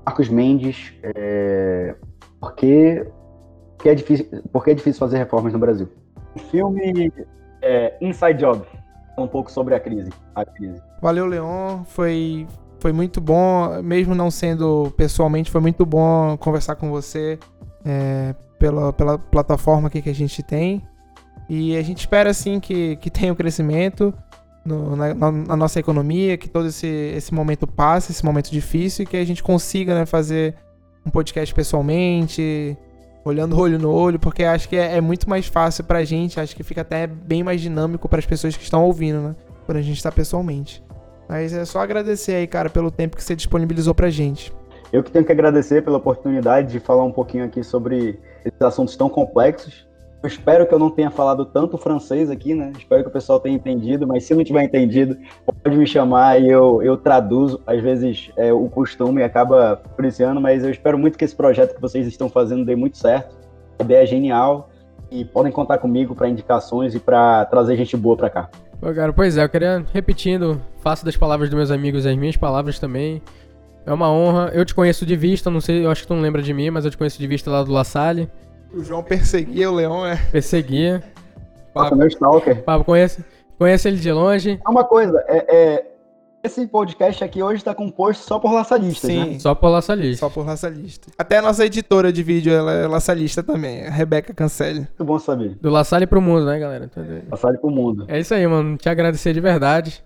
Marcos Mendes, é, porque, porque, é difícil, porque é difícil fazer reformas no Brasil. O filme é, Inside Job, um pouco sobre a crise. A crise. Valeu, Leon. Foi, foi muito bom, mesmo não sendo pessoalmente, foi muito bom conversar com você é, pela, pela plataforma aqui que a gente tem. E a gente espera, sim, que, que tenha um crescimento no, na, na, nossa economia, que todo esse, esse momento passe, esse momento difícil, e que a gente consiga né, fazer um podcast pessoalmente, olhando olho no olho, porque acho que é, é, muito mais fácil pra gente, acho que fica até bem mais dinâmico para as pessoas que estão ouvindo, né? Quando a gente está pessoalmente. Mas é só agradecer aí, cara, pelo tempo que você disponibilizou pra gente. Eu que tenho que agradecer pela oportunidade de falar um pouquinho aqui sobre esses assuntos tão complexos. Eu espero que eu não tenha falado tanto francês aqui, né? Espero que o pessoal tenha entendido, mas se não tiver entendido, pode me chamar e eu, eu traduzo. Às vezes é, o costume acaba policiando, mas eu espero muito que esse projeto que vocês estão fazendo dê muito certo. A ideia é genial e podem contar comigo para indicações e para trazer gente boa para cá. Pô, cara, pois é, eu queria, repetindo, faço das palavras dos meus amigos as minhas palavras também. É uma honra. Eu te conheço de vista, não sei, eu acho que tu não lembra de mim, mas eu te conheço de vista lá do La Salle. O João perseguia o Leão, é. Perseguia. Papo, meu stalker. Papo, conhece, conhece ele de longe. Uma coisa, é, é esse podcast aqui hoje está composto só por laçalistas, Sim. né? Só por laçalistas. Só por laçalistas. Até a nossa editora de vídeo ela é laçalista também, a Rebeca Cancelli. Muito bom saber. Do La Salle pro mundo, né, galera? La Salle pro mundo. É isso aí, mano. Te agradecer de verdade.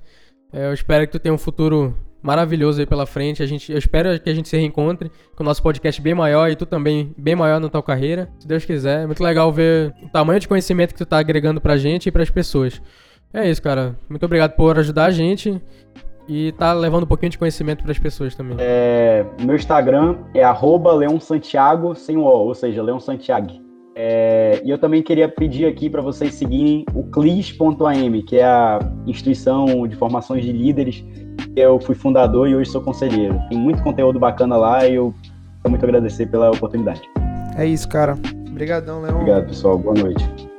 É, eu espero que tu tenha um futuro maravilhoso aí pela frente. A gente, eu espero que a gente se reencontre com o nosso podcast bem maior e tu também bem maior na tua carreira, se Deus quiser. É muito legal ver o tamanho de conhecimento que tu tá agregando pra gente e pras pessoas. É isso, cara. Muito obrigado por ajudar a gente e tá levando um pouquinho de conhecimento pras pessoas também. É, meu Instagram é arroba Leon Santiago sem o ou seja, Leon Santiago. É, e eu também queria pedir aqui para vocês seguirem o CLIS.am, que é a instituição de formações de líderes eu fui fundador e hoje sou conselheiro. Tem muito conteúdo bacana lá e eu quero muito agradecer pela oportunidade. É isso, cara. Obrigadão, Leon. Obrigado, pessoal. Boa noite.